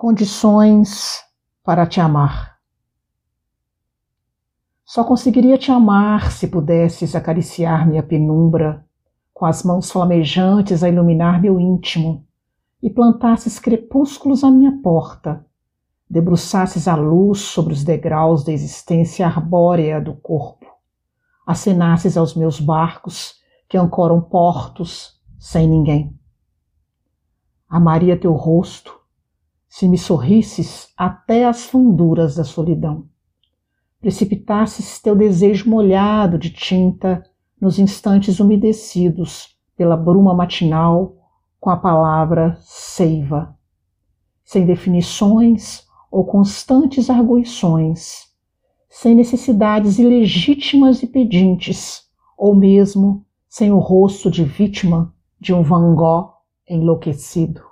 condições para te amar. Só conseguiria te amar se pudesses acariciar minha penumbra, com as mãos flamejantes a iluminar meu íntimo, e plantasses crepúsculos à minha porta, debruçasses a luz sobre os degraus da existência arbórea do corpo, acenasses aos meus barcos que ancoram portos sem ninguém. Amaria teu rosto, se me sorrisses até as funduras da solidão. Precipitasses teu desejo molhado de tinta nos instantes umedecidos pela bruma matinal com a palavra seiva, sem definições ou constantes arguições, sem necessidades ilegítimas e pedintes, ou mesmo sem o rosto de vítima de um Van Gogh enlouquecido.